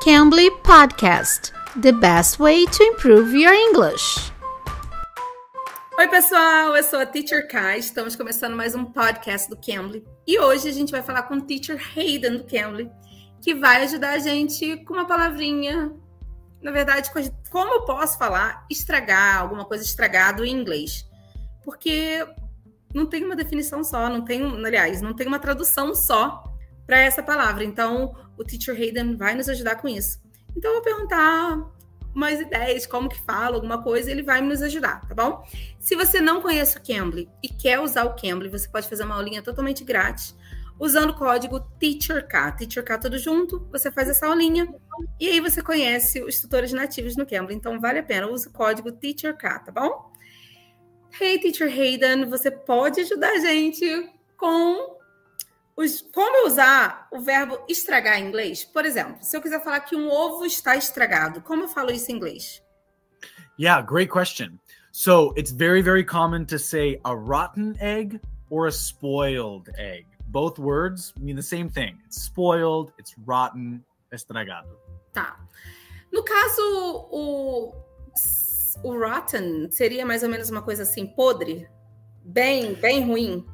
Cambly Podcast The best way to improve your English. Oi, pessoal, eu sou a Teacher Kai. Estamos começando mais um podcast do Cambly. E hoje a gente vai falar com o Teacher Hayden do Cambly, que vai ajudar a gente com uma palavrinha. Na verdade, como eu posso falar estragar, alguma coisa estragado em inglês? Porque não tem uma definição só, não tem, aliás, não tem uma tradução só para essa palavra. Então, o Teacher Hayden vai nos ajudar com isso. Então, eu vou perguntar umas ideias, como que fala, alguma coisa, ele vai nos ajudar, tá bom? Se você não conhece o Cambly e quer usar o Cambly, você pode fazer uma aulinha totalmente grátis usando o código TEACHERK, TEACHERK tudo junto, você faz essa aulinha e aí você conhece os tutores nativos no Cambly, então vale a pena, use o código TEACHERK, tá bom? Hey, Teacher Hayden, você pode ajudar a gente com os, como usar o verbo estragar em inglês? Por exemplo, se eu quiser falar que um ovo está estragado, como eu falo isso em inglês? Yeah, great question. So it's very, very common to say a rotten egg or a spoiled egg. Both words mean the same thing. It's spoiled, it's rotten, estragado. Tá. No caso, o, o rotten seria mais ou menos uma coisa assim, podre? Bem, bem ruim?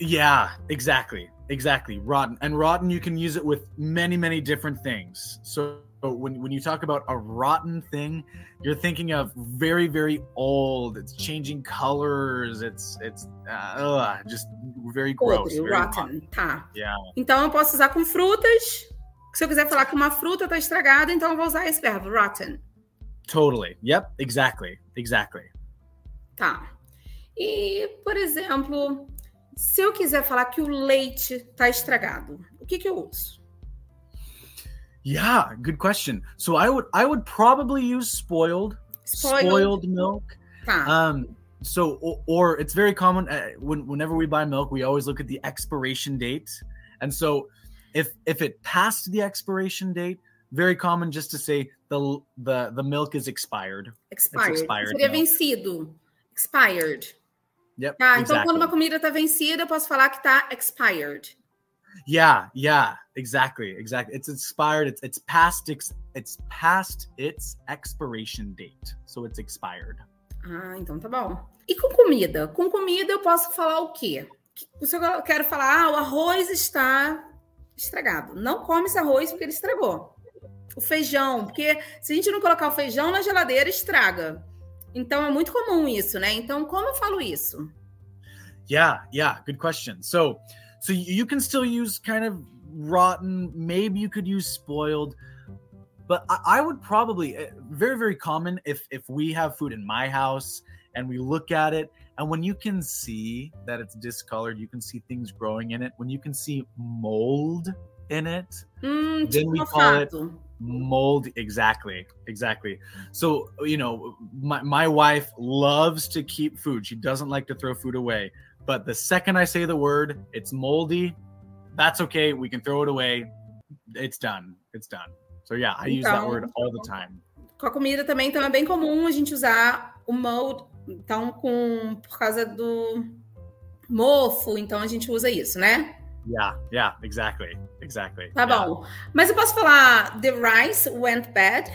Yeah, exactly. Exactly. Rotten. And rotten, you can use it with many, many different things. So when, when you talk about a rotten thing, you're thinking of very, very old. It's changing colors. It's it's uh, just very gross. Podre, very rotten. rotten. Tá. Yeah. Então eu posso usar com frutas. Se eu quiser falar que uma fruta está estragada, então eu vou usar esse verbo, rotten. Totally. Yep. Exactly. Exactly. Tá. E, por exemplo, se eu quiser falar que o leite está estragado, o que, que eu uso? Yeah, good question. So I would I would probably use spoiled Spoiled. spoiled milk. Tá. Um so or, or it's very common uh, when whenever we buy milk we always look at the expiration date. And so if if it passed the expiration date, very common just to say the the the milk is expired. expired. expired Seria milk. vencido. Expired. Yep. Tá, então exactly. quando uma comida está vencida, eu posso falar que está expired. Yeah, yeah, exactly, exactly. It's expired. It's it's past ex, it's past its expiration date, so it's expired. Ah, então tá bom. E com comida? Com comida eu posso falar o quê? Se eu quero falar, ah, o arroz está estragado. Não come esse arroz porque ele estragou. O feijão, porque se a gente não colocar o feijão na geladeira, estraga. Então é muito comum isso, né? Então, como eu falo isso? Yeah, yeah, good question. So, so you can still use kind of rotten. Maybe you could use spoiled, but I, I would probably uh, very very common if if we have food in my house and we look at it and when you can see that it's discolored, you can see things growing in it. When you can see mold in it, Hum, Then we call it- mofado. Mold exactly exactly. So you know my, my wife loves to keep food. She doesn't like to throw food away. But the second i say the word it's moldy that's okay. We can throw it away. It's done. It's done. So yeah i use that word all the time. Com a comida também, então é bem comum a gente usar o mold, então com por causa do mofo, então a gente usa isso, né? Yeah yeah exactly exactly Tá Yeah. bom. Mas eu posso falar the rice went bad?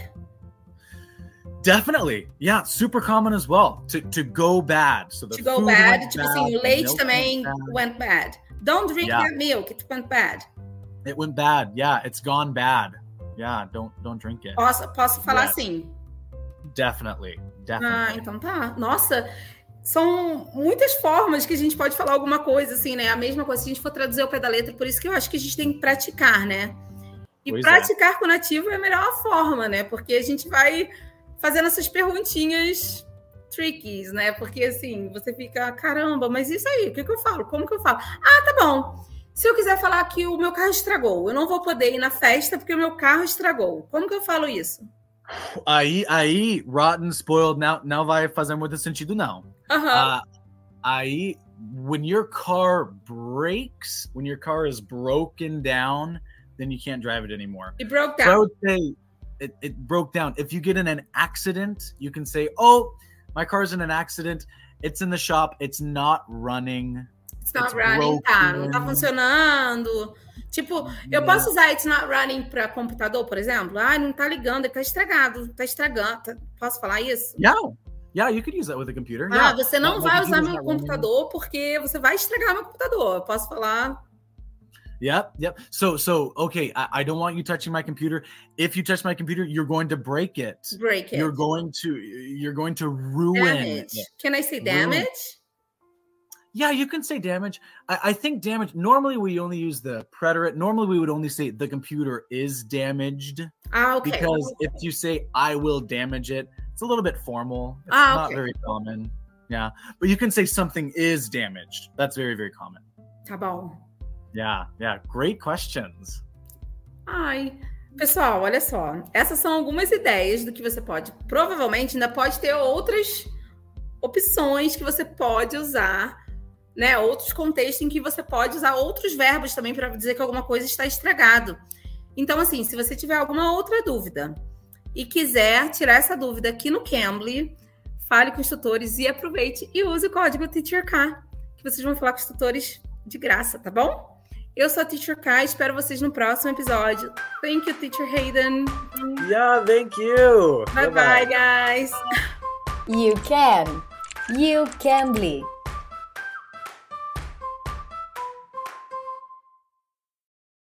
definitely yeah super common as well to to go bad so the To go bad, went tipo bad, assim, o leite também went bad. went bad. Don't drink Yeah. that milk, it went bad. it went bad yeah it's gone bad yeah don't don't drink it Posso, posso falar Yes. assim? definitely Ah, definitely então tá. Nossa, são muitas formas que a gente pode falar alguma coisa, assim, né? A mesma coisa se a gente for traduzir ao pé da letra, por isso que eu acho que a gente tem que praticar, né? E Pois é. praticar com o nativo é a melhor forma, né? Porque a gente vai fazendo essas perguntinhas trickies, né? Porque assim, você fica, caramba, mas isso aí, o que, que eu falo? Como que eu falo? Ah, tá bom. Se eu quiser falar que o meu carro estragou, eu não vou poder ir na festa porque o meu carro estragou. Como que eu falo isso? Aí, aí, rotten, spoiled, não, não vai fazer muito sentido, não. Aham. Uh, aí, when your car breaks, when your car is broken down, then you can't drive it anymore. E broke So I would say it, it broke down. If you get in an accident, you can say, oh, my car's in an accident. It's in the shop. It's not running. It's not it's running, tá? Não tá funcionando. Tipo, eu posso usar It's not running para computador, por exemplo? Ah, não tá ligando, ele tá estragado, tá estragando. Posso falar isso? Yeah. Yeah, you could use that with a computer. Ah, yeah. você não Not vai usar meu that one. computador porque você vai estragar meu computador. Posso falar. Yep, yep. So, so okay, I, I don't want you touching my computer. If you touch my computer, you're going to break it. Break it. You're going to you're going to ruin damage. it. Can I say Ruin. damage? Yeah, you can say damage. I, I think damage. Normally, we only use the preterite. Normally, we would only say the computer is damaged Ah, ok. because if you say I will damage it, it's a little bit formal. It's Ah, not okay. very common. Yeah, but you can say something is damaged. That's very very common. Tá bom. Yeah, yeah. Great questions. Ai. Pessoal, olha só. Essas são algumas ideias do que você pode. Provavelmente ainda pode ter outras opções que você pode usar, né? Outros contextos em que você pode usar outros verbos também para dizer que alguma coisa está estragado. Então, assim, se você tiver alguma outra dúvida e quiser tirar essa dúvida aqui no Cambly, fale com os tutores e aproveite e use o código TeacherK, que vocês vão falar com os tutores de graça, tá bom? Eu sou a Teacher K, espero vocês no próximo episódio. Thank you, Teacher Hayden. Yeah, thank you. Bye bye, guys. You can. You can be.